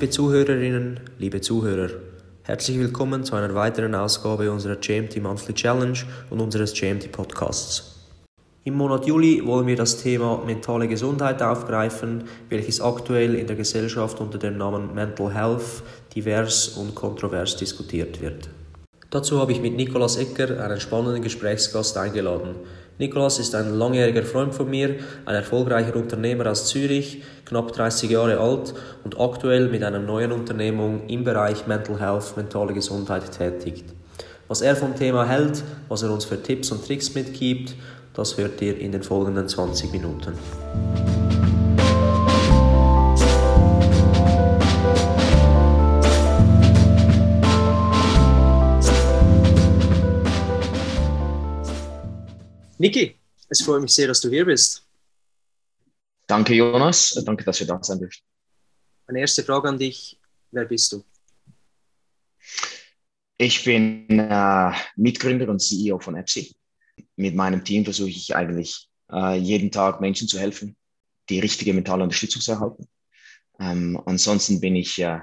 Liebe Zuhörerinnen, liebe Zuhörer, herzlich willkommen zu einer weiteren Ausgabe unserer GMT Monthly Challenge und unseres GMT Podcasts. Im Monat Juli wollen wir das Thema mentale Gesundheit aufgreifen, welches aktuell in der Gesellschaft unter dem Namen Mental Health divers und kontrovers diskutiert wird. Dazu habe ich mit Nikolaus Ecker einen spannenden Gesprächsgast eingeladen. Nikolaus ist ein langjähriger Freund von mir, ein erfolgreicher Unternehmer aus Zürich, knapp 30 Jahre alt und aktuell mit einer neuen Unternehmung im Bereich Mental Health, mentale Gesundheit tätig. Was er vom Thema hält, was er uns für Tipps und Tricks mitgibt, das hört ihr in den folgenden 20 Minuten. Niki, es freut mich sehr, dass du hier bist. Danke, Jonas. Danke, dass wir da sein dürfen. Meine erste Frage an dich: Wer bist du? Ich bin äh, Mitgründer und CEO von Epsi. Mit meinem Team versuche ich eigentlich äh, jeden Tag Menschen zu helfen, die richtige mentale Unterstützung zu erhalten. Ähm, ansonsten bin ich äh,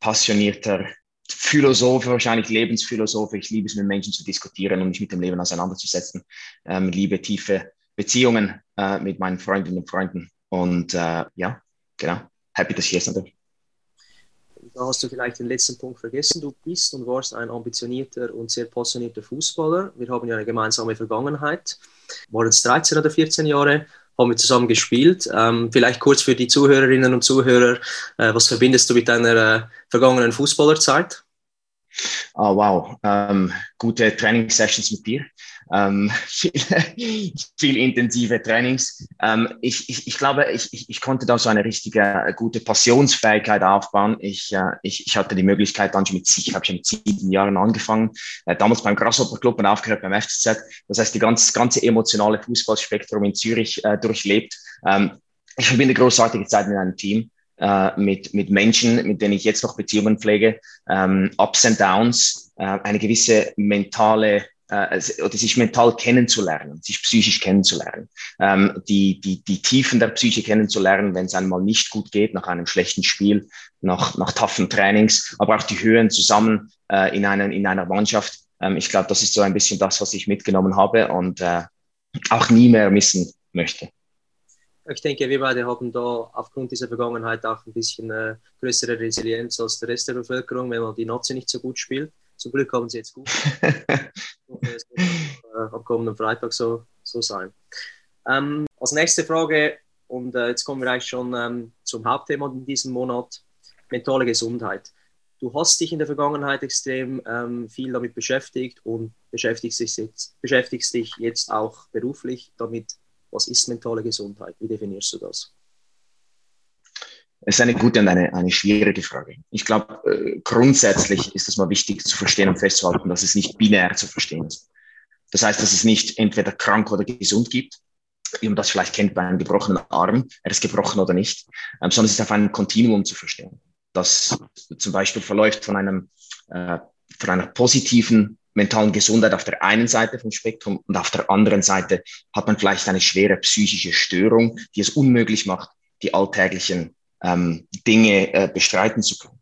passionierter Philosoph, wahrscheinlich Lebensphilosoph. Ich liebe es, mit Menschen zu diskutieren und mich mit dem Leben auseinanderzusetzen. Ähm, liebe tiefe Beziehungen äh, mit meinen Freundinnen und Freunden. Und äh, ja, genau. Happy, dass ich hier sein darf. Da hast du vielleicht den letzten Punkt vergessen. Du bist und warst ein ambitionierter und sehr passionierter Fußballer. Wir haben ja eine gemeinsame Vergangenheit. Waren es 13 oder 14 Jahre, haben wir zusammen gespielt. Ähm, vielleicht kurz für die Zuhörerinnen und Zuhörer, äh, was verbindest du mit deiner äh, vergangenen Fußballerzeit? Oh, wow, ähm, gute Trainingssessions mit dir, ähm, viel, viel, intensive Trainings. Ähm, ich, ich, ich glaube, ich, ich, konnte da so eine richtige äh, gute Passionsfähigkeit aufbauen. Ich, äh, ich, ich hatte die Möglichkeit, dann schon mit, ich habe schon mit sieben Jahren angefangen, äh, damals beim Grasshopper Club und aufgehört beim FCZ. Das heißt, die ganz, ganze emotionale Fußballspektrum in Zürich äh, durchlebt. Ähm, ich verbinde großartige Zeit mit einem Team äh, mit, mit Menschen, mit denen ich jetzt noch Beziehungen pflege, ähm, Ups and Downs, äh, eine gewisse mentale äh, oder sich mental kennenzulernen, sich psychisch kennenzulernen, ähm, die, die, die Tiefen der Psyche kennenzulernen, wenn es einmal nicht gut geht, nach einem schlechten Spiel, nach, nach toughen Trainings, aber auch die Höhen zusammen äh, in, einen, in einer Mannschaft. Ähm, ich glaube, das ist so ein bisschen das, was ich mitgenommen habe und äh, auch nie mehr missen möchte ich denke, wir beide haben da aufgrund dieser Vergangenheit auch ein bisschen äh, größere Resilienz als der Rest der Bevölkerung, wenn man die Nazi nicht so gut spielt. Zum Glück haben sie jetzt gut. es wird äh, am kommenden Freitag so, so sein. Ähm, als nächste Frage, und äh, jetzt kommen wir eigentlich schon ähm, zum Hauptthema in diesem Monat, mentale Gesundheit. Du hast dich in der Vergangenheit extrem ähm, viel damit beschäftigt und beschäftigst dich, jetzt, beschäftigst dich jetzt auch beruflich damit, was ist mentale Gesundheit? Wie definierst du das? Es ist eine gute und eine, eine schwierige Frage. Ich glaube, äh, grundsätzlich ist es mal wichtig zu verstehen und festzuhalten, dass es nicht binär zu verstehen ist. Das heißt, dass es nicht entweder krank oder gesund gibt, wie man das vielleicht kennt bei einem gebrochenen Arm, er ist gebrochen oder nicht, ähm, sondern es ist auf einem Kontinuum zu verstehen. Das zum Beispiel verläuft von einem, äh, von einer positiven mentalen Gesundheit auf der einen Seite vom Spektrum und auf der anderen Seite hat man vielleicht eine schwere psychische Störung, die es unmöglich macht, die alltäglichen ähm, Dinge äh, bestreiten zu können.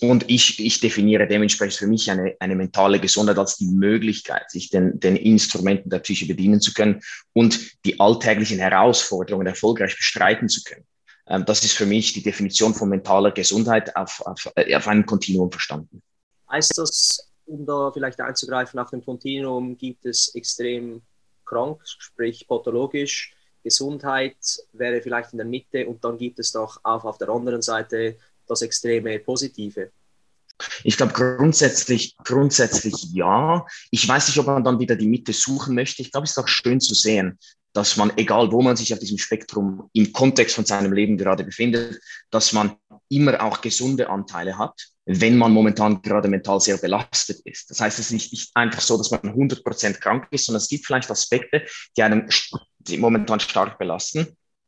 Und ich, ich definiere dementsprechend für mich eine, eine mentale Gesundheit als die Möglichkeit, sich den, den Instrumenten der Psyche bedienen zu können und die alltäglichen Herausforderungen erfolgreich bestreiten zu können. Ähm, das ist für mich die Definition von mentaler Gesundheit auf, auf, äh, auf einem Kontinuum verstanden. Heißt das, um da vielleicht einzugreifen, auf dem Kontinuum gibt es extrem krank, sprich pathologisch. Gesundheit wäre vielleicht in der Mitte und dann gibt es doch auch auf der anderen Seite das extreme Positive. Ich glaube grundsätzlich, grundsätzlich ja. Ich weiß nicht, ob man dann wieder die Mitte suchen möchte. Ich glaube, es ist auch schön zu sehen, dass man, egal wo man sich auf diesem Spektrum im Kontext von seinem Leben gerade befindet, dass man immer auch gesunde Anteile hat, wenn man momentan gerade mental sehr belastet ist. Das heißt, es ist nicht, nicht einfach so, dass man 100% krank ist, sondern es gibt vielleicht Aspekte, die einem die momentan stark belasten.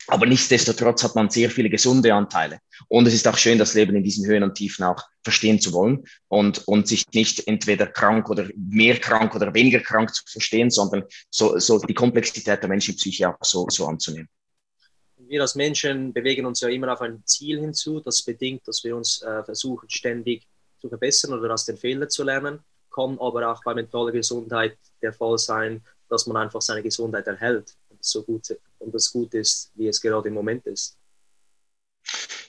Aber nichtsdestotrotz hat man sehr viele gesunde Anteile. Und es ist auch schön, das Leben in diesen Höhen und Tiefen auch verstehen zu wollen und, und sich nicht entweder krank oder mehr krank oder weniger krank zu verstehen, sondern so, so die Komplexität der Menschenpsyche auch so, so anzunehmen. Wir als Menschen bewegen uns ja immer auf ein Ziel hinzu, das bedingt, dass wir uns äh, versuchen, ständig zu verbessern oder aus den Fehlern zu lernen. Kann aber auch bei mentaler Gesundheit der Fall sein, dass man einfach seine Gesundheit erhält und so gut und das gut ist, wie es gerade im Moment ist.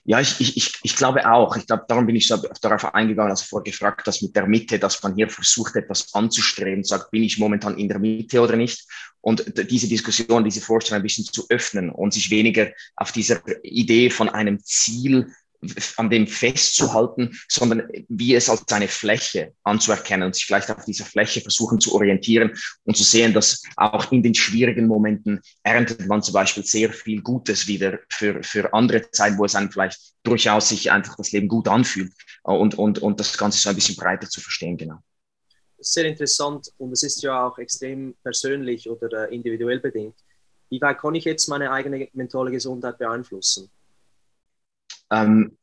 Ja, ich, ich, ich glaube auch. Ich glaube, darum bin ich so darauf eingegangen, als vorgefragt, dass mit der Mitte, dass man hier versucht, etwas anzustreben, sagt, bin ich momentan in der Mitte oder nicht? Und diese Diskussion, diese Vorstellung ein bisschen zu öffnen und sich weniger auf dieser Idee von einem Ziel an dem festzuhalten, sondern wie es als eine Fläche anzuerkennen und sich vielleicht auf dieser Fläche versuchen zu orientieren und zu sehen, dass auch in den schwierigen Momenten erntet man zum Beispiel sehr viel Gutes wieder für, für andere Zeiten, wo es einem vielleicht durchaus sich einfach das Leben gut anfühlt und, und, und das Ganze so ein bisschen breiter zu verstehen, genau. Sehr interessant und es ist ja auch extrem persönlich oder äh, individuell bedingt. Wie weit kann ich jetzt meine eigene mentale Gesundheit beeinflussen? Ähm,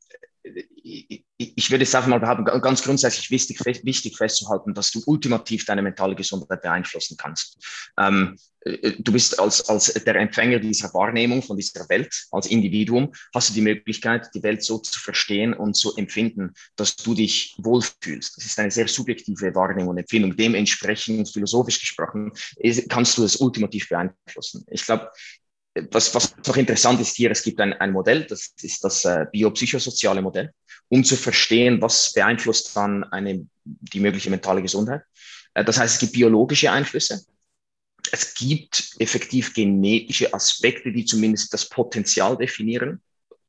ich würde es einfach mal behaupten, ganz grundsätzlich wichtig, wichtig festzuhalten, dass du ultimativ deine mentale Gesundheit beeinflussen kannst. Ähm, äh, du bist als, als der Empfänger dieser Wahrnehmung von dieser Welt, als Individuum, hast du die Möglichkeit, die Welt so zu verstehen und zu empfinden, dass du dich wohlfühlst. Das ist eine sehr subjektive Wahrnehmung und Empfindung. Dementsprechend, philosophisch gesprochen, kannst du es ultimativ beeinflussen. Ich glaube, was, was noch interessant ist hier, es gibt ein, ein Modell, das ist das äh, biopsychosoziale Modell, um zu verstehen, was beeinflusst dann eine, die mögliche mentale Gesundheit. Äh, das heißt, es gibt biologische Einflüsse. Es gibt effektiv genetische Aspekte, die zumindest das Potenzial definieren,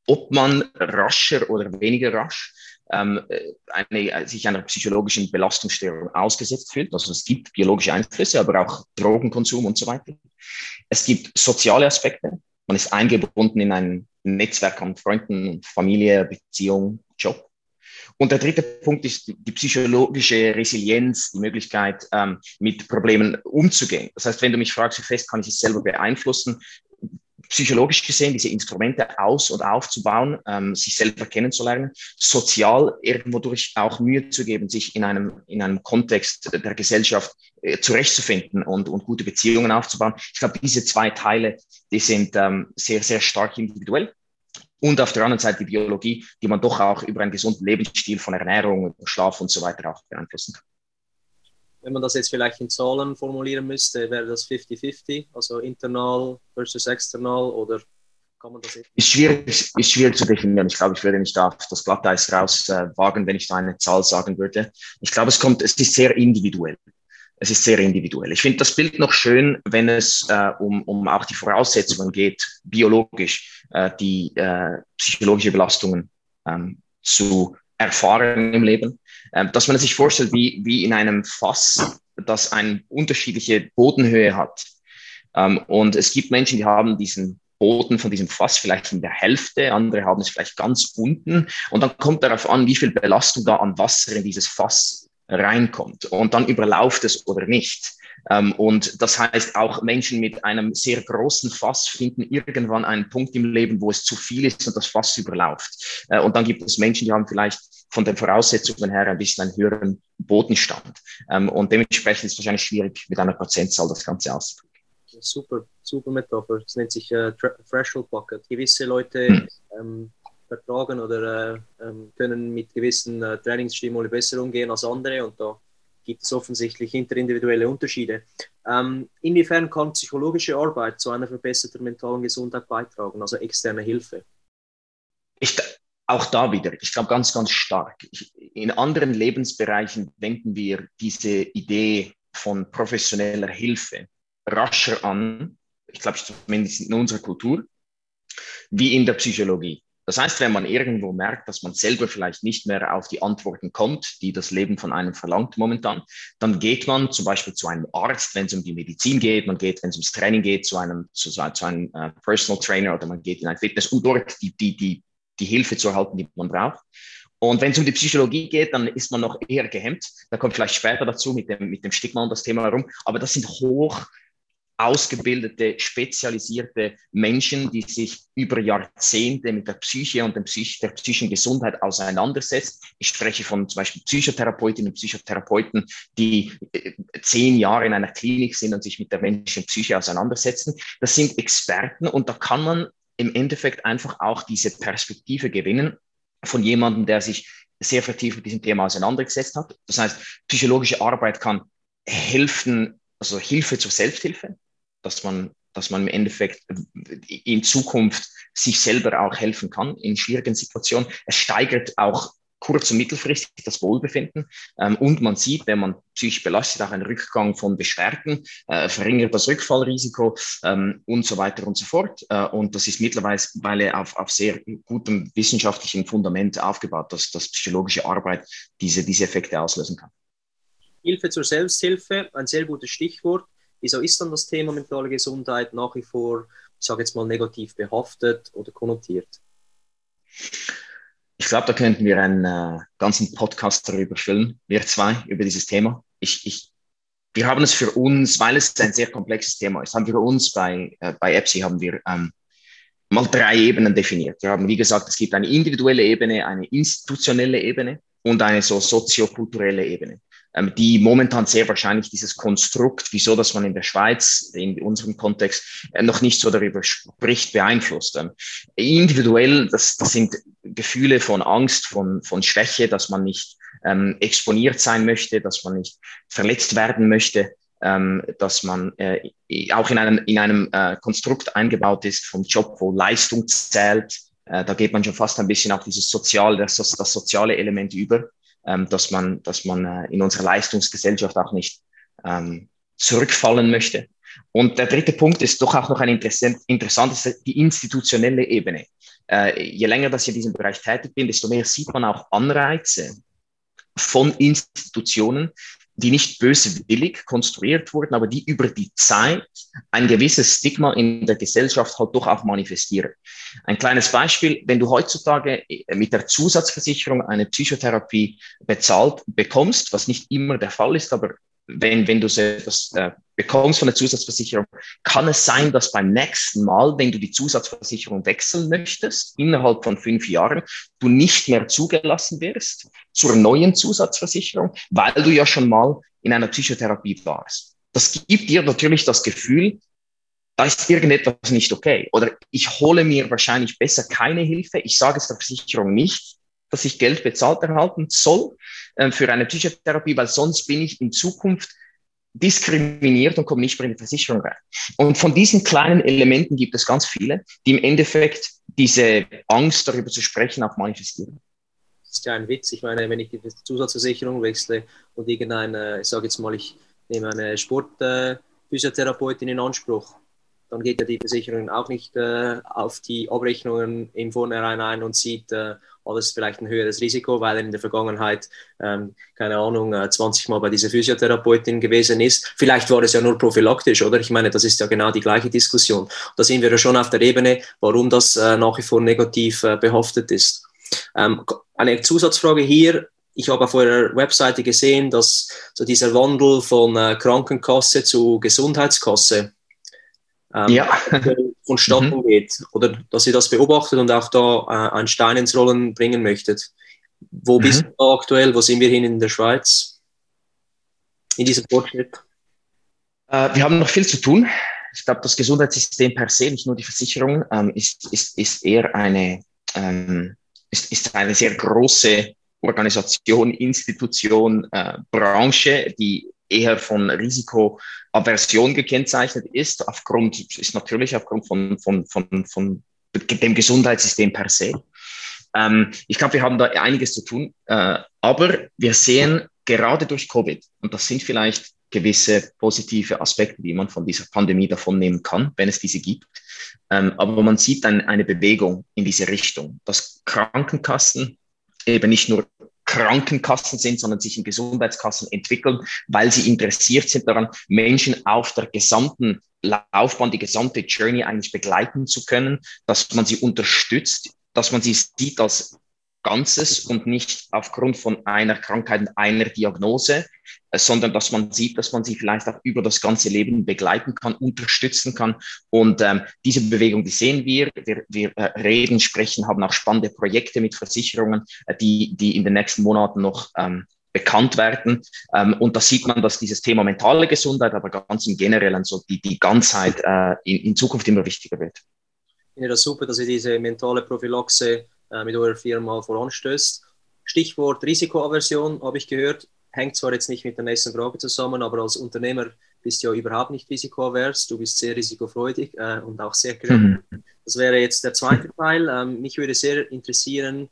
ob man rascher oder weniger rasch ähm, eine, sich einer psychologischen Belastungsstörung ausgesetzt fühlt. Also es gibt biologische Einflüsse, aber auch Drogenkonsum und so weiter. Es gibt soziale Aspekte. Man ist eingebunden in ein Netzwerk an Freunden, Familie, Beziehung, Job. Und der dritte Punkt ist die psychologische Resilienz, die Möglichkeit, ähm, mit Problemen umzugehen. Das heißt, wenn du mich fragst, wie fest kann ich es selber beeinflussen, psychologisch gesehen, diese Instrumente aus- und aufzubauen, ähm, sich selber kennenzulernen, sozial irgendwo durch auch Mühe zu geben, sich in einem, in einem Kontext der Gesellschaft äh, zurechtzufinden und, und gute Beziehungen aufzubauen. Ich glaube, diese zwei Teile, die sind ähm, sehr, sehr stark individuell. Und auf der anderen Seite die Biologie, die man doch auch über einen gesunden Lebensstil von Ernährung, Schlaf und so weiter auch beeinflussen kann wenn man das jetzt vielleicht in Zahlen formulieren müsste, wäre das 50-50, also internal versus external oder kann man das? Ist schwierig, ist schwierig zu definieren. Ich glaube, ich würde nicht auf das Glatteis raus äh, wenn ich da eine Zahl sagen würde. Ich glaube, es kommt, es ist sehr individuell. Es ist sehr individuell. Ich finde das Bild noch schön, wenn es äh, um, um auch die Voraussetzungen geht, biologisch äh, die äh, psychologische Belastungen ähm, zu erfahren im Leben, dass man sich vorstellt, wie, wie in einem Fass, das eine unterschiedliche Bodenhöhe hat. Ähm, und es gibt Menschen, die haben diesen Boden von diesem Fass vielleicht in der Hälfte, andere haben es vielleicht ganz unten. Und dann kommt darauf an, wie viel Belastung da an Wasser in dieses Fass reinkommt. Und dann überlauft es oder nicht. Ähm, und das heißt, auch Menschen mit einem sehr großen Fass finden irgendwann einen Punkt im Leben, wo es zu viel ist und das Fass überlauft. Äh, und dann gibt es Menschen, die haben vielleicht von den Voraussetzungen her ein bisschen einen höheren Bodenstand. Ähm, und dementsprechend ist es wahrscheinlich schwierig, mit einer Prozentzahl das Ganze auszudrücken. Super, super Metapher. Das nennt sich äh, Threshold Bucket. Gewisse Leute hm. ähm, vertragen oder äh, ähm, können mit gewissen äh, Trainingsstimuli besser umgehen als andere und da gibt es offensichtlich interindividuelle Unterschiede. Ähm, inwiefern kann psychologische Arbeit zu einer verbesserten mentalen Gesundheit beitragen, also externe Hilfe? Ich, auch da wieder, ich glaube ganz, ganz stark. Ich, in anderen Lebensbereichen wenden wir diese Idee von professioneller Hilfe rascher an, ich glaube zumindest in unserer Kultur, wie in der Psychologie. Das heißt, wenn man irgendwo merkt, dass man selber vielleicht nicht mehr auf die Antworten kommt, die das Leben von einem verlangt momentan, dann geht man zum Beispiel zu einem Arzt, wenn es um die Medizin geht, man geht, wenn es ums Training geht, zu einem, zu, zu einem äh, Personal Trainer oder man geht in ein Fitness, um dort die, die, die, die Hilfe zu erhalten, die man braucht. Und wenn es um die Psychologie geht, dann ist man noch eher gehemmt. Da kommt vielleicht später dazu mit dem, mit dem Stigma und das Thema herum. Aber das sind hoch ausgebildete, spezialisierte Menschen, die sich über Jahrzehnte mit der Psyche und der, Psych der psychischen Gesundheit auseinandersetzen. Ich spreche von zum Beispiel Psychotherapeutinnen und Psychotherapeuten, die äh, zehn Jahre in einer Klinik sind und sich mit der menschlichen Psyche auseinandersetzen. Das sind Experten und da kann man im Endeffekt einfach auch diese Perspektive gewinnen von jemandem, der sich sehr vertieft mit diesem Thema auseinandergesetzt hat. Das heißt, psychologische Arbeit kann helfen, also Hilfe zur Selbsthilfe, dass man, dass man im Endeffekt in Zukunft sich selber auch helfen kann in schwierigen Situationen. Es steigert auch kurz- und mittelfristig das Wohlbefinden. Ähm, und man sieht, wenn man psychisch belastet, auch einen Rückgang von Beschwerden, äh, verringert das Rückfallrisiko ähm, und so weiter und so fort. Äh, und das ist mittlerweile auf, auf sehr gutem wissenschaftlichen Fundament aufgebaut, dass, dass psychologische Arbeit diese, diese Effekte auslösen kann. Hilfe zur Selbsthilfe, ein sehr gutes Stichwort. Wieso ist dann das Thema mentale Gesundheit nach wie vor, ich sage jetzt mal, negativ behaftet oder konnotiert? Ich glaube, da könnten wir einen äh, ganzen Podcast darüber füllen, wir zwei, über dieses Thema. Ich, ich, wir haben es für uns, weil es ein sehr komplexes Thema ist, haben wir uns bei, äh, bei EPSI haben wir ähm, mal drei Ebenen definiert. Wir haben, wie gesagt, es gibt eine individuelle Ebene, eine institutionelle Ebene und eine so soziokulturelle Ebene die momentan sehr wahrscheinlich dieses Konstrukt, wieso dass man in der Schweiz, in unserem Kontext, äh, noch nicht so darüber spricht, beeinflusst. Ähm, individuell, das, das sind Gefühle von Angst, von, von Schwäche, dass man nicht ähm, exponiert sein möchte, dass man nicht verletzt werden möchte, ähm, dass man äh, auch in einem, in einem äh, Konstrukt eingebaut ist vom Job, wo Leistung zählt. Äh, da geht man schon fast ein bisschen auf dieses soziale, das, das soziale Element über ähm, dass man, dass man äh, in unserer Leistungsgesellschaft auch nicht ähm, zurückfallen möchte. Und der dritte Punkt ist doch auch noch ein interessant, interessantes, die institutionelle Ebene. Äh, je länger dass ich in diesem Bereich tätig bin, desto mehr sieht man auch Anreize von Institutionen, die nicht böswillig konstruiert wurden, aber die über die Zeit ein gewisses Stigma in der Gesellschaft halt doch auch manifestieren. Ein kleines Beispiel, wenn du heutzutage mit der Zusatzversicherung eine Psychotherapie bezahlt bekommst, was nicht immer der Fall ist, aber wenn, wenn du etwas äh, bekommst von der Zusatzversicherung, kann es sein, dass beim nächsten Mal, wenn du die Zusatzversicherung wechseln möchtest, innerhalb von fünf Jahren, du nicht mehr zugelassen wirst zur neuen Zusatzversicherung, weil du ja schon mal in einer Psychotherapie warst. Das gibt dir natürlich das Gefühl, da ist irgendetwas nicht okay. Oder ich hole mir wahrscheinlich besser keine Hilfe. Ich sage es der Versicherung nicht, dass ich Geld bezahlt erhalten soll äh, für eine Psychotherapie, weil sonst bin ich in Zukunft diskriminiert und komme nicht mehr in die Versicherung rein. Und von diesen kleinen Elementen gibt es ganz viele, die im Endeffekt diese Angst darüber zu sprechen auch manifestieren. Das ist ja ein Witz. Ich meine, wenn ich die Zusatzversicherung wechsle und irgendeine, ich sage jetzt mal, ich nehme eine Sportphysiotherapeutin äh, in Anspruch, dann geht ja die Versicherung auch nicht äh, auf die Abrechnungen im Vornherein ein und sieht, äh, alles vielleicht ein höheres Risiko, weil er in der Vergangenheit, ähm, keine Ahnung, äh, 20 Mal bei dieser Physiotherapeutin gewesen ist. Vielleicht war es ja nur prophylaktisch, oder? Ich meine, das ist ja genau die gleiche Diskussion. Da sind wir ja schon auf der Ebene, warum das äh, nach wie vor negativ äh, behaftet ist. Ähm, eine Zusatzfrage hier. Ich habe auf eurer Webseite gesehen, dass so dieser Wandel von äh, Krankenkasse zu Gesundheitskasse ähm, ja. Vonstatten mhm. geht. Oder dass ihr das beobachtet und auch da äh, einen Stein ins Rollen bringen möchtet. Wo mhm. bist du aktuell? Wo sind wir hin in der Schweiz? In diesem Fortschritt? Äh, wir haben noch viel zu tun. Ich glaube, das Gesundheitssystem per se, nicht nur die Versicherung, ähm, ist, ist, ist eher eine, ähm, ist, ist eine sehr große Organisation, Institution, äh, Branche, die eher von Risikoaversion gekennzeichnet ist, aufgrund, ist natürlich aufgrund von, von, von, von dem Gesundheitssystem per se. Ähm, ich glaube, wir haben da einiges zu tun, äh, aber wir sehen gerade durch Covid, und das sind vielleicht gewisse positive Aspekte, die man von dieser Pandemie davon nehmen kann, wenn es diese gibt. Ähm, aber man sieht dann eine Bewegung in diese Richtung, dass Krankenkassen eben nicht nur Krankenkassen sind, sondern sich in Gesundheitskassen entwickeln, weil sie interessiert sind daran, Menschen auf der gesamten Laufbahn, die gesamte Journey eigentlich begleiten zu können, dass man sie unterstützt, dass man sie sieht als Ganzes und nicht aufgrund von einer Krankheit, einer Diagnose, äh, sondern dass man sieht, dass man sie vielleicht auch über das ganze Leben begleiten kann, unterstützen kann. Und ähm, diese Bewegung, die sehen wir. Wir, wir äh, reden, sprechen, haben auch spannende Projekte mit Versicherungen, äh, die, die in den nächsten Monaten noch ähm, bekannt werden. Ähm, und da sieht man, dass dieses Thema mentale Gesundheit, aber ganz im Generellen so die, die Ganzheit äh, in, in Zukunft immer wichtiger wird finde das super, dass ihr diese mentale Prophylaxe äh, mit eurer Firma voranstößt. Stichwort Risikoaversion habe ich gehört, hängt zwar jetzt nicht mit der nächsten Frage zusammen, aber als Unternehmer bist du ja überhaupt nicht risikoavers, du bist sehr risikofreudig äh, und auch sehr kreativ. Mhm. Das wäre jetzt der zweite Teil. Ähm, mich würde sehr interessieren,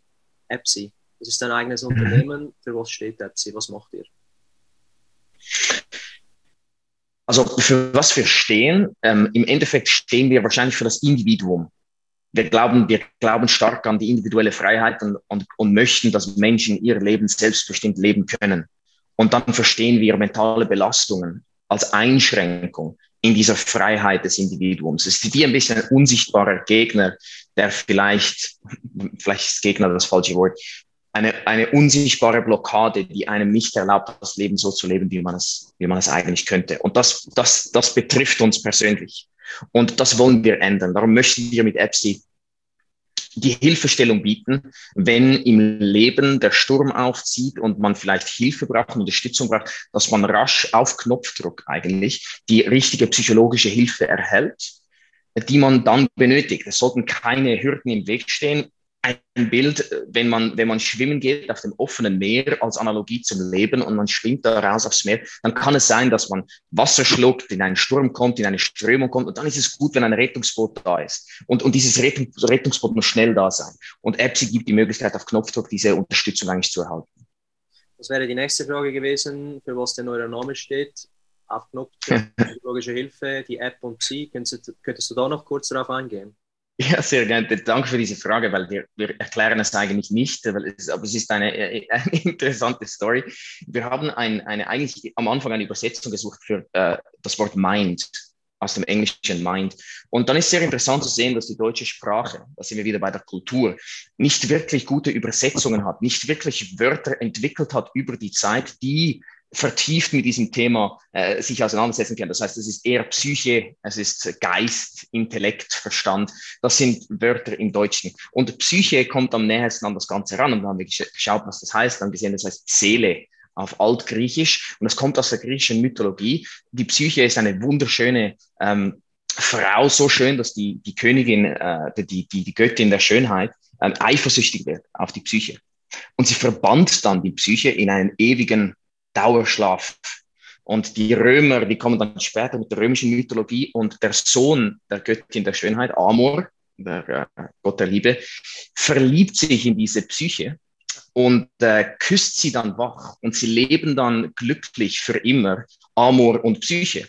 Epsi. Das ist dein eigenes mhm. Unternehmen. Für was steht Epsi? Was macht ihr? Also für was wir stehen, ähm, im Endeffekt stehen wir wahrscheinlich für das Individuum. Wir glauben, wir glauben stark an die individuelle Freiheit und, und, und möchten, dass Menschen ihr Leben selbstbestimmt leben können. Und dann verstehen wir mentale Belastungen als Einschränkung in dieser Freiheit des Individuums. Es ist wie ein bisschen ein unsichtbarer Gegner, der vielleicht, vielleicht ist Gegner das falsche Wort, eine, eine unsichtbare Blockade, die einem nicht erlaubt, das Leben so zu leben, wie man es, wie man es eigentlich könnte. Und das, das, das betrifft uns persönlich. Und das wollen wir ändern. Darum möchten wir mit EPSI die Hilfestellung bieten, wenn im Leben der Sturm aufzieht und man vielleicht Hilfe braucht, Unterstützung braucht, dass man rasch auf Knopfdruck eigentlich die richtige psychologische Hilfe erhält, die man dann benötigt. Es sollten keine Hürden im Weg stehen ein Bild, wenn man, wenn man schwimmen geht auf dem offenen Meer als Analogie zum Leben und man schwimmt da raus aufs Meer, dann kann es sein, dass man Wasser schluckt, in einen Sturm kommt, in eine Strömung kommt und dann ist es gut, wenn ein Rettungsboot da ist. Und, und dieses Rettung, Rettungsboot muss schnell da sein. Und EPSI gibt die Möglichkeit, auf Knopfdruck diese Unterstützung eigentlich zu erhalten. Das wäre die nächste Frage gewesen, für was denn euer Name steht. Auf Knopfdruck, psychologische Hilfe, die App und Sie. Könntest, könntest du da noch kurz darauf eingehen? Ja, sehr gerne. Danke für diese Frage, weil wir, wir erklären es eigentlich nicht, weil es, aber es ist eine, eine interessante Story. Wir haben ein, eine, eigentlich am Anfang eine Übersetzung gesucht für äh, das Wort Mind aus dem englischen Mind. Und dann ist sehr interessant zu sehen, dass die deutsche Sprache, da sind wir wieder bei der Kultur, nicht wirklich gute Übersetzungen hat, nicht wirklich Wörter entwickelt hat über die Zeit, die vertieft mit diesem Thema äh, sich auseinandersetzen können. Das heißt, es ist eher Psyche, es ist Geist, Intellekt, Verstand. Das sind Wörter im Deutschen. Und Psyche kommt am nähersten an das Ganze ran. Und dann haben wir geschaut, was das heißt. Dann gesehen, das heißt Seele auf Altgriechisch. Und das kommt aus der griechischen Mythologie. Die Psyche ist eine wunderschöne ähm, Frau, so schön, dass die, die Königin, äh, die, die, die Göttin der Schönheit, äh, eifersüchtig wird auf die Psyche. Und sie verbannt dann die Psyche in einen ewigen Dauerschlaf. Und die Römer, die kommen dann später mit der römischen Mythologie und der Sohn der Göttin der Schönheit, Amor, der äh, Gott der Liebe, verliebt sich in diese Psyche und äh, küsst sie dann wach und sie leben dann glücklich für immer, Amor und Psyche.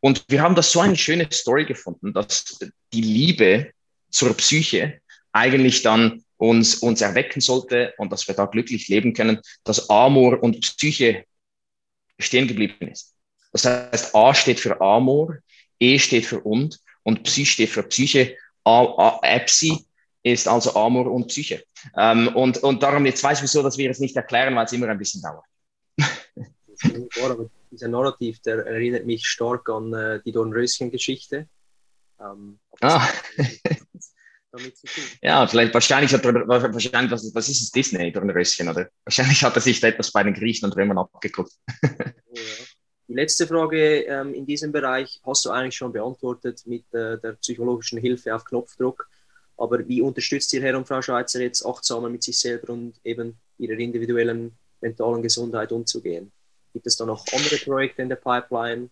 Und wir haben das so eine schöne Story gefunden, dass die Liebe zur Psyche eigentlich dann uns, uns erwecken sollte und dass wir da glücklich leben können, dass Amor und Psyche stehen geblieben ist. Das heißt, A steht für Amor, E steht für und und Psy steht für Psyche. A, A, Epsi ist also Amor und Psyche. Ähm, und, und darum, jetzt weiß ich wieso, dass wir es nicht erklären, weil es immer ein bisschen dauert. dieser Narrativ, der erinnert mich stark an äh, die Dornröschen-Geschichte. Ähm, ah. Ja, vielleicht wahrscheinlich hat wahrscheinlich, was, was ist es Disney, Dornröschen, oder? Wahrscheinlich hat er sich etwas bei den Griechen und Römern abgeguckt. Oh, ja. Die letzte Frage ähm, in diesem Bereich hast du eigentlich schon beantwortet mit äh, der psychologischen Hilfe auf Knopfdruck. Aber wie unterstützt ihr Herr und Frau Schweizer jetzt achtsamer mit sich selber und eben ihrer individuellen mentalen Gesundheit umzugehen? Gibt es da noch andere Projekte in der Pipeline?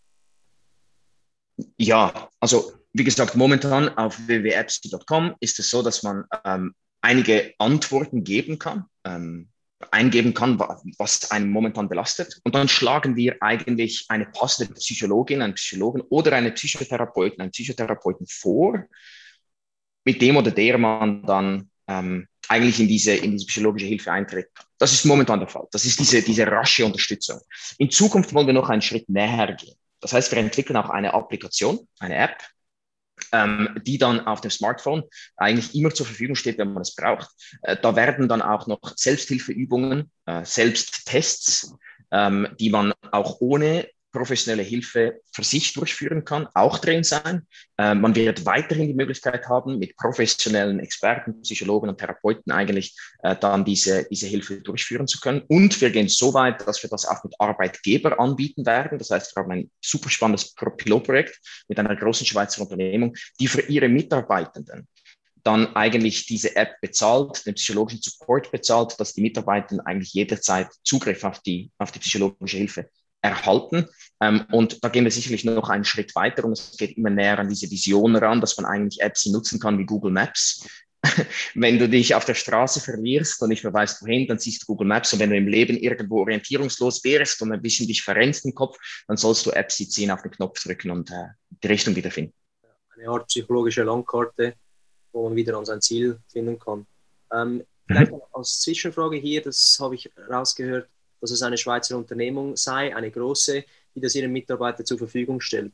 Ja, also wie gesagt, momentan auf www.apps.com ist es so, dass man ähm, einige Antworten geben kann, ähm, eingeben kann, was einen momentan belastet. Und dann schlagen wir eigentlich eine passende Psychologin, einen Psychologen oder eine Psychotherapeuten, einen Psychotherapeuten vor, mit dem oder der man dann ähm, eigentlich in diese, in diese psychologische Hilfe eintritt. Das ist momentan der Fall. Das ist diese, diese rasche Unterstützung. In Zukunft wollen wir noch einen Schritt näher gehen. Das heißt, wir entwickeln auch eine Applikation, eine App, ähm, die dann auf dem Smartphone eigentlich immer zur Verfügung steht, wenn man es braucht. Äh, da werden dann auch noch Selbsthilfeübungen, äh, Selbsttests, ähm, die man auch ohne professionelle Hilfe für sich durchführen kann, auch drin sein. Äh, man wird weiterhin die Möglichkeit haben, mit professionellen Experten, Psychologen und Therapeuten eigentlich äh, dann diese, diese Hilfe durchführen zu können. Und wir gehen so weit, dass wir das auch mit Arbeitgeber anbieten werden. Das heißt, wir haben ein super spannendes Pilotprojekt mit einer großen Schweizer Unternehmung, die für ihre Mitarbeitenden dann eigentlich diese App bezahlt, den psychologischen Support bezahlt, dass die Mitarbeiter eigentlich jederzeit Zugriff auf die, auf die psychologische Hilfe erhalten. Ähm, und da gehen wir sicherlich noch einen Schritt weiter und es geht immer näher an diese Vision ran, dass man eigentlich Apps nutzen kann wie Google Maps. wenn du dich auf der Straße verlierst und nicht mehr weißt, wohin, dann siehst du Google Maps. Und wenn du im Leben irgendwo orientierungslos wärst und ein bisschen dich verrennst im Kopf, dann sollst du Apps die ziehen, auf den Knopf drücken und äh, die Richtung wiederfinden. Eine Art psychologische Landkarte, wo man wieder an sein Ziel finden kann. Ähm, vielleicht mhm. als Zwischenfrage hier, das habe ich rausgehört, dass es eine Schweizer Unternehmung sei, eine große, die das ihren Mitarbeitern zur Verfügung stellt.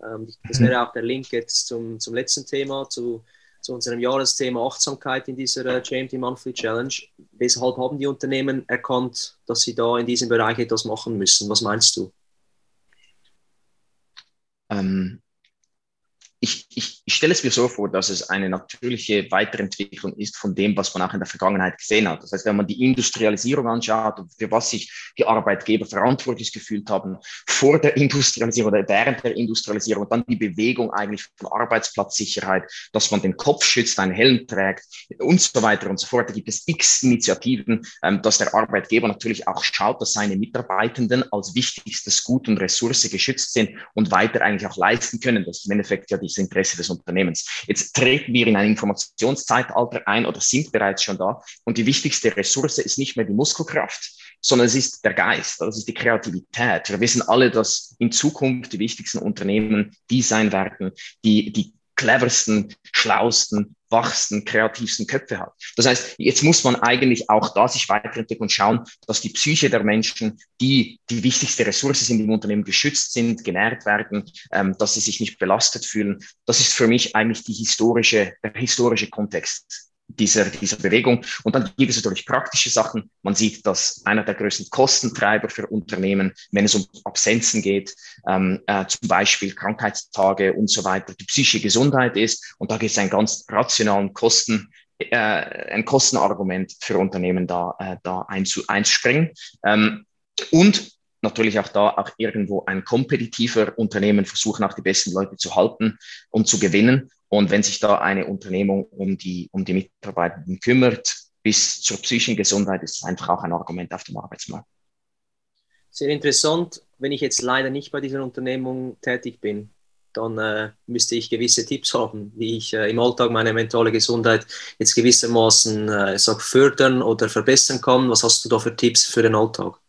Ähm, das mhm. wäre auch der Link jetzt zum, zum letzten Thema, zu, zu unserem Jahresthema Achtsamkeit in dieser äh, JMT Monthly Challenge. Weshalb haben die Unternehmen erkannt, dass sie da in diesem Bereich etwas machen müssen? Was meinst du? Ähm, ich, ich, ich stelle es mir so vor, dass es eine natürliche Weiterentwicklung ist von dem, was man auch in der Vergangenheit gesehen hat. Das heißt, wenn man die Industrialisierung anschaut und für was sich die Arbeitgeber verantwortlich gefühlt haben vor der Industrialisierung oder während der Industrialisierung, dann die Bewegung eigentlich von Arbeitsplatzsicherheit, dass man den Kopf schützt, einen Helm trägt und so weiter und so fort. Da gibt es x Initiativen, ähm, dass der Arbeitgeber natürlich auch schaut, dass seine Mitarbeitenden als wichtigstes Gut und Ressource geschützt sind und weiter eigentlich auch leisten können. Das ist im Endeffekt ja die das Interesse des Unternehmens. Jetzt treten wir in ein Informationszeitalter ein oder sind bereits schon da. Und die wichtigste Ressource ist nicht mehr die Muskelkraft, sondern es ist der Geist, das ist die Kreativität. Wir wissen alle, dass in Zukunft die wichtigsten Unternehmen die sein werden, die die cleversten, schlausten, wachsten, kreativsten Köpfe hat. Das heißt, jetzt muss man eigentlich auch da sich weiterentwickeln und schauen, dass die Psyche der Menschen, die die wichtigste Ressource sind, im Unternehmen geschützt sind, genährt werden, ähm, dass sie sich nicht belastet fühlen. Das ist für mich eigentlich die historische, der historische Kontext dieser, dieser Bewegung. Und dann gibt es natürlich praktische Sachen. Man sieht, dass einer der größten Kostentreiber für Unternehmen, wenn es um Absenzen geht, ähm, äh, zum Beispiel Krankheitstage und so weiter, die psychische Gesundheit ist. Und da gibt es einen ganz rationalen Kosten, äh, ein Kostenargument für Unternehmen da, äh, da einzu, einzuspringen. Ähm, und natürlich auch da auch irgendwo ein kompetitiver Unternehmen versuchen, auch die besten Leute zu halten und zu gewinnen. Und wenn sich da eine Unternehmung um die, um die Mitarbeitenden kümmert, bis zur psychischen Gesundheit, ist es einfach auch ein Argument auf dem Arbeitsmarkt. Sehr interessant. Wenn ich jetzt leider nicht bei dieser Unternehmung tätig bin, dann äh, müsste ich gewisse Tipps haben, wie ich äh, im Alltag meine mentale Gesundheit jetzt gewissermaßen äh, sag, fördern oder verbessern kann. Was hast du da für Tipps für den Alltag?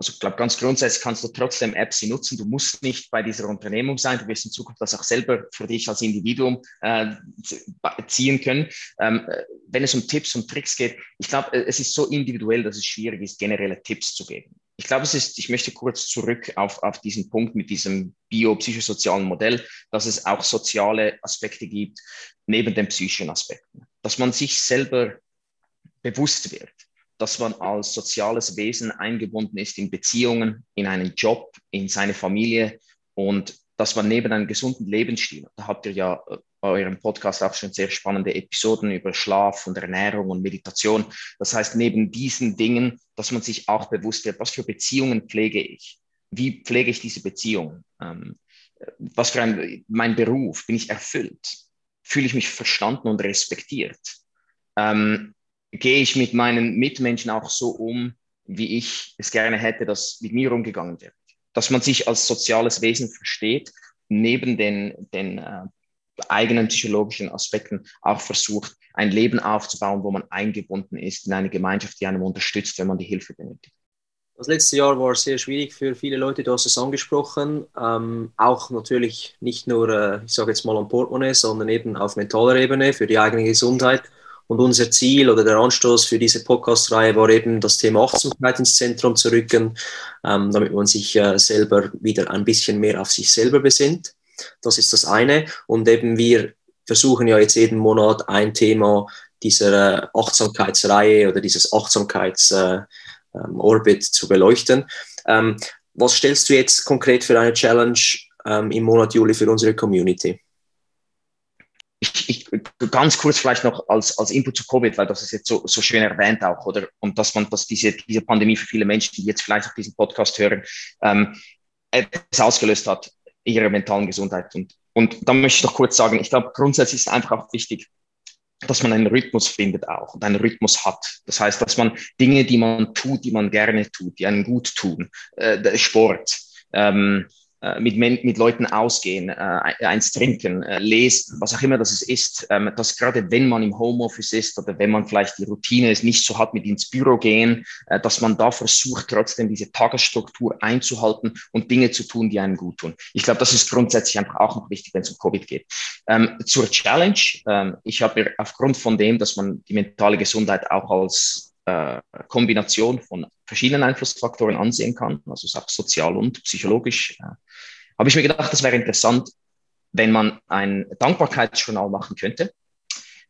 Also ich glaube, ganz grundsätzlich kannst du trotzdem Apps nutzen. Du musst nicht bei dieser Unternehmung sein. Du wirst in Zukunft das auch selber für dich als Individuum äh, ziehen können. Ähm, wenn es um Tipps und Tricks geht, ich glaube, äh, es ist so individuell, dass es schwierig ist, generelle Tipps zu geben. Ich glaube, es ist, ich möchte kurz zurück auf, auf diesen Punkt mit diesem biopsychosozialen Modell, dass es auch soziale Aspekte gibt, neben den psychischen Aspekten. Dass man sich selber bewusst wird dass man als soziales Wesen eingebunden ist in Beziehungen, in einen Job, in seine Familie und dass man neben einem gesunden Lebensstil, da habt ihr ja äh, bei eurem Podcast auch schon sehr spannende Episoden über Schlaf und Ernährung und Meditation. Das heißt, neben diesen Dingen, dass man sich auch bewusst wird, was für Beziehungen pflege ich? Wie pflege ich diese Beziehung? Ähm, was für ein, mein Beruf? Bin ich erfüllt? Fühle ich mich verstanden und respektiert? Ähm, gehe ich mit meinen Mitmenschen auch so um, wie ich es gerne hätte, dass mit mir umgegangen wird. Dass man sich als soziales Wesen versteht, neben den, den äh, eigenen psychologischen Aspekten auch versucht, ein Leben aufzubauen, wo man eingebunden ist in eine Gemeinschaft, die einem unterstützt, wenn man die Hilfe benötigt. Das letzte Jahr war sehr schwierig für viele Leute, du hast es angesprochen. Ähm, auch natürlich nicht nur, äh, ich sage jetzt mal am Portemonnaie, sondern eben auf mentaler Ebene für die eigene Gesundheit. Und unser Ziel oder der Anstoß für diese Podcast-Reihe war eben, das Thema Achtsamkeit ins Zentrum zu rücken, ähm, damit man sich äh, selber wieder ein bisschen mehr auf sich selber besinnt. Das ist das eine. Und eben wir versuchen ja jetzt jeden Monat ein Thema dieser äh, Achtsamkeitsreihe oder dieses Achtsamkeitsorbit äh, ähm, zu beleuchten. Ähm, was stellst du jetzt konkret für eine Challenge ähm, im Monat Juli für unsere Community? Ich, ich, ganz kurz vielleicht noch als, als Input zu Covid, weil das ist jetzt so, so schön erwähnt auch, oder? Und dass man, dass diese, diese Pandemie für viele Menschen, die jetzt vielleicht auch diesen Podcast hören, ähm, etwas ausgelöst hat, ihre mentalen Gesundheit. Und Und da möchte ich noch kurz sagen, ich glaube, grundsätzlich ist einfach auch wichtig, dass man einen Rhythmus findet auch und einen Rhythmus hat. Das heißt, dass man Dinge, die man tut, die man gerne tut, die einen gut tun, äh, Sport, ähm, äh, mit, mit Leuten ausgehen, äh, eins trinken, äh, lesen, was auch immer das ist, ähm, dass gerade wenn man im Homeoffice ist oder wenn man vielleicht die Routine es nicht so hat mit ins Büro gehen, äh, dass man da versucht, trotzdem diese Tagesstruktur einzuhalten und Dinge zu tun, die einen gut tun. Ich glaube, das ist grundsätzlich einfach auch noch wichtig, wenn es um Covid geht. Ähm, zur Challenge. Ähm, ich habe aufgrund von dem, dass man die mentale Gesundheit auch als äh, Kombination von verschiedenen Einflussfaktoren ansehen kann, also auch sozial und psychologisch, äh, habe ich mir gedacht, das wäre interessant, wenn man ein Dankbarkeitsjournal machen könnte.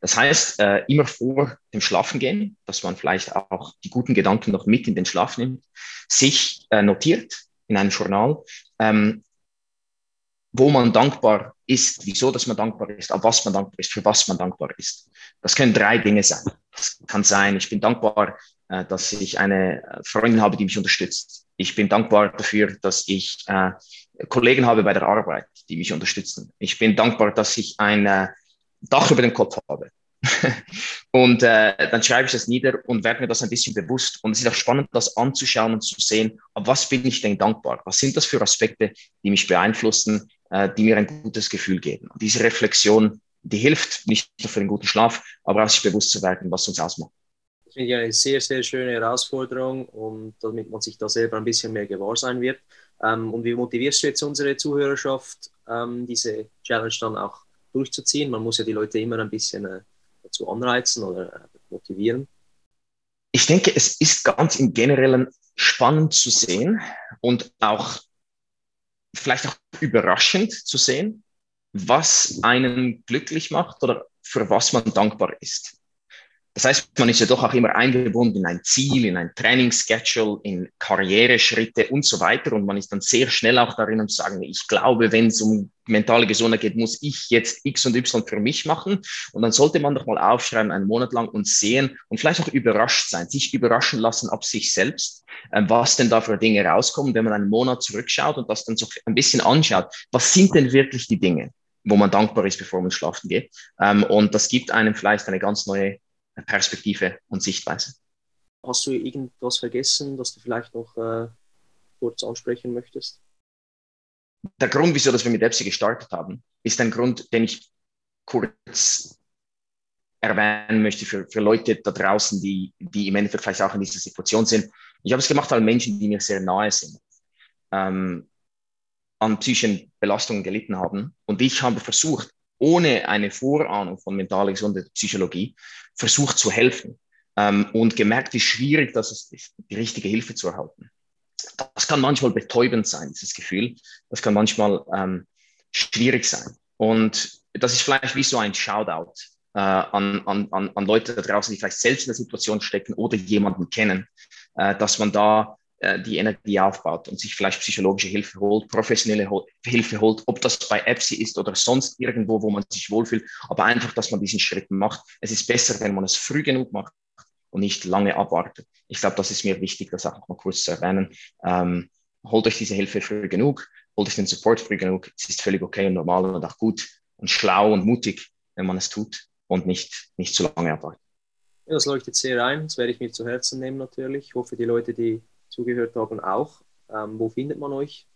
Das heißt, äh, immer vor dem Schlafengehen, dass man vielleicht auch die guten Gedanken noch mit in den Schlaf nimmt, sich äh, notiert in einem Journal, ähm, wo man dankbar ist, wieso dass man dankbar ist, auf was man dankbar ist, für was man dankbar ist. Das können drei Dinge sein. Das kann sein, ich bin dankbar, äh, dass ich eine Freundin habe, die mich unterstützt. Ich bin dankbar dafür, dass ich äh, Kollegen habe bei der Arbeit, die mich unterstützen. Ich bin dankbar, dass ich ein äh, Dach über dem Kopf habe. und äh, dann schreibe ich das nieder und werde mir das ein bisschen bewusst. Und es ist auch spannend, das anzuschauen und zu sehen, auf was bin ich denn dankbar? Was sind das für Aspekte, die mich beeinflussen, äh, die mir ein gutes Gefühl geben? Und diese Reflexion, die hilft nicht nur für den guten Schlaf, aber auch sich bewusst zu werden, was uns ausmacht. Das finde ich eine sehr, sehr schöne Herausforderung und damit man sich da selber ein bisschen mehr gewahr sein wird. Ähm, und wie motivierst du jetzt unsere Zuhörerschaft, ähm, diese Challenge dann auch durchzuziehen? Man muss ja die Leute immer ein bisschen äh, dazu anreizen oder äh, motivieren. Ich denke, es ist ganz im Generellen spannend zu sehen und auch vielleicht auch überraschend zu sehen, was einen glücklich macht oder für was man dankbar ist. Das heißt, man ist ja doch auch immer eingebunden in ein Ziel, in ein Trainingsschedule, in Karriereschritte und so weiter. Und man ist dann sehr schnell auch darin, um zu sagen, ich glaube, wenn es um mentale Gesundheit geht, muss ich jetzt X und Y für mich machen. Und dann sollte man doch mal aufschreiben, einen Monat lang und sehen und vielleicht auch überrascht sein, sich überraschen lassen ab sich selbst, äh, was denn da für Dinge rauskommen, wenn man einen Monat zurückschaut und das dann so ein bisschen anschaut. Was sind denn wirklich die Dinge? wo man dankbar ist, bevor man schlafen geht. Ähm, und das gibt einem vielleicht eine ganz neue Perspektive und Sichtweise. Hast du irgendwas vergessen, das du vielleicht noch äh, kurz ansprechen möchtest? Der Grund, wieso dass wir mit EPSI gestartet haben, ist ein Grund, den ich kurz erwähnen möchte für, für Leute da draußen, die, die im Endeffekt vielleicht auch in dieser Situation sind. Ich habe es gemacht, weil Menschen, die mir sehr nahe sind, ähm, an psychischen Belastungen gelitten haben. Und ich habe versucht, ohne eine Vorahnung von mentaler Gesundheit und Psychologie versucht zu helfen ähm, und gemerkt, wie schwierig das ist, die richtige Hilfe zu erhalten. Das kann manchmal betäubend sein, dieses Gefühl. Das kann manchmal ähm, schwierig sein. Und das ist vielleicht wie so ein Shoutout äh, an, an, an Leute da draußen, die vielleicht selbst in der Situation stecken oder jemanden kennen, äh, dass man da die Energie aufbaut und sich vielleicht psychologische Hilfe holt, professionelle Hilfe holt, ob das bei EPSI ist oder sonst irgendwo, wo man sich wohlfühlt, aber einfach, dass man diesen Schritt macht. Es ist besser, wenn man es früh genug macht und nicht lange abwartet. Ich glaube, das ist mir wichtig, das auch mal kurz zu erwähnen. Ähm, holt euch diese Hilfe früh genug, holt euch den Support früh genug. Es ist völlig okay und normal und auch gut und schlau und mutig, wenn man es tut und nicht, nicht zu lange abwartet. Ja, das leuchtet sehr ein. Das werde ich mir zu Herzen nehmen natürlich. Ich hoffe, die Leute, die zugehört haben, auch. Ähm, wo findet man euch?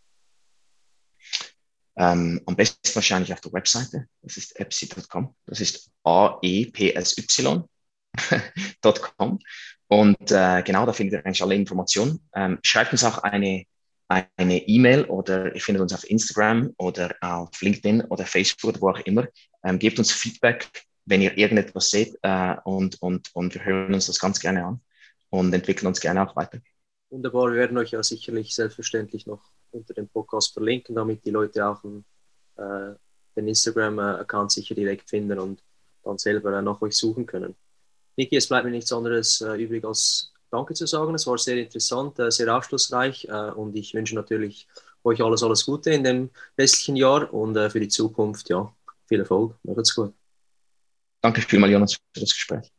Ähm, am besten wahrscheinlich auf der Webseite. Das ist epsy.com. Das ist A-E-P-S-Y.com. Und äh, genau, da findet ihr eigentlich alle Informationen. Ähm, schreibt uns auch eine eine E-Mail oder ihr findet uns auf Instagram oder auf LinkedIn oder Facebook, wo auch immer. Ähm, gebt uns Feedback, wenn ihr irgendetwas seht äh, und, und, und wir hören uns das ganz gerne an und entwickeln uns gerne auch weiter. Wunderbar, wir werden euch ja sicherlich selbstverständlich noch unter dem Podcast verlinken, damit die Leute auch äh, den Instagram-Account sicher direkt finden und dann selber nach euch suchen können. Niki, es bleibt mir nichts anderes äh, übrig als Danke zu sagen. Es war sehr interessant, äh, sehr aufschlussreich äh, und ich wünsche natürlich euch alles, alles Gute in dem restlichen Jahr und für die Zukunft, ja, viel Erfolg. Macht's gut. Danke vielmals, Jonas, für das Gespräch.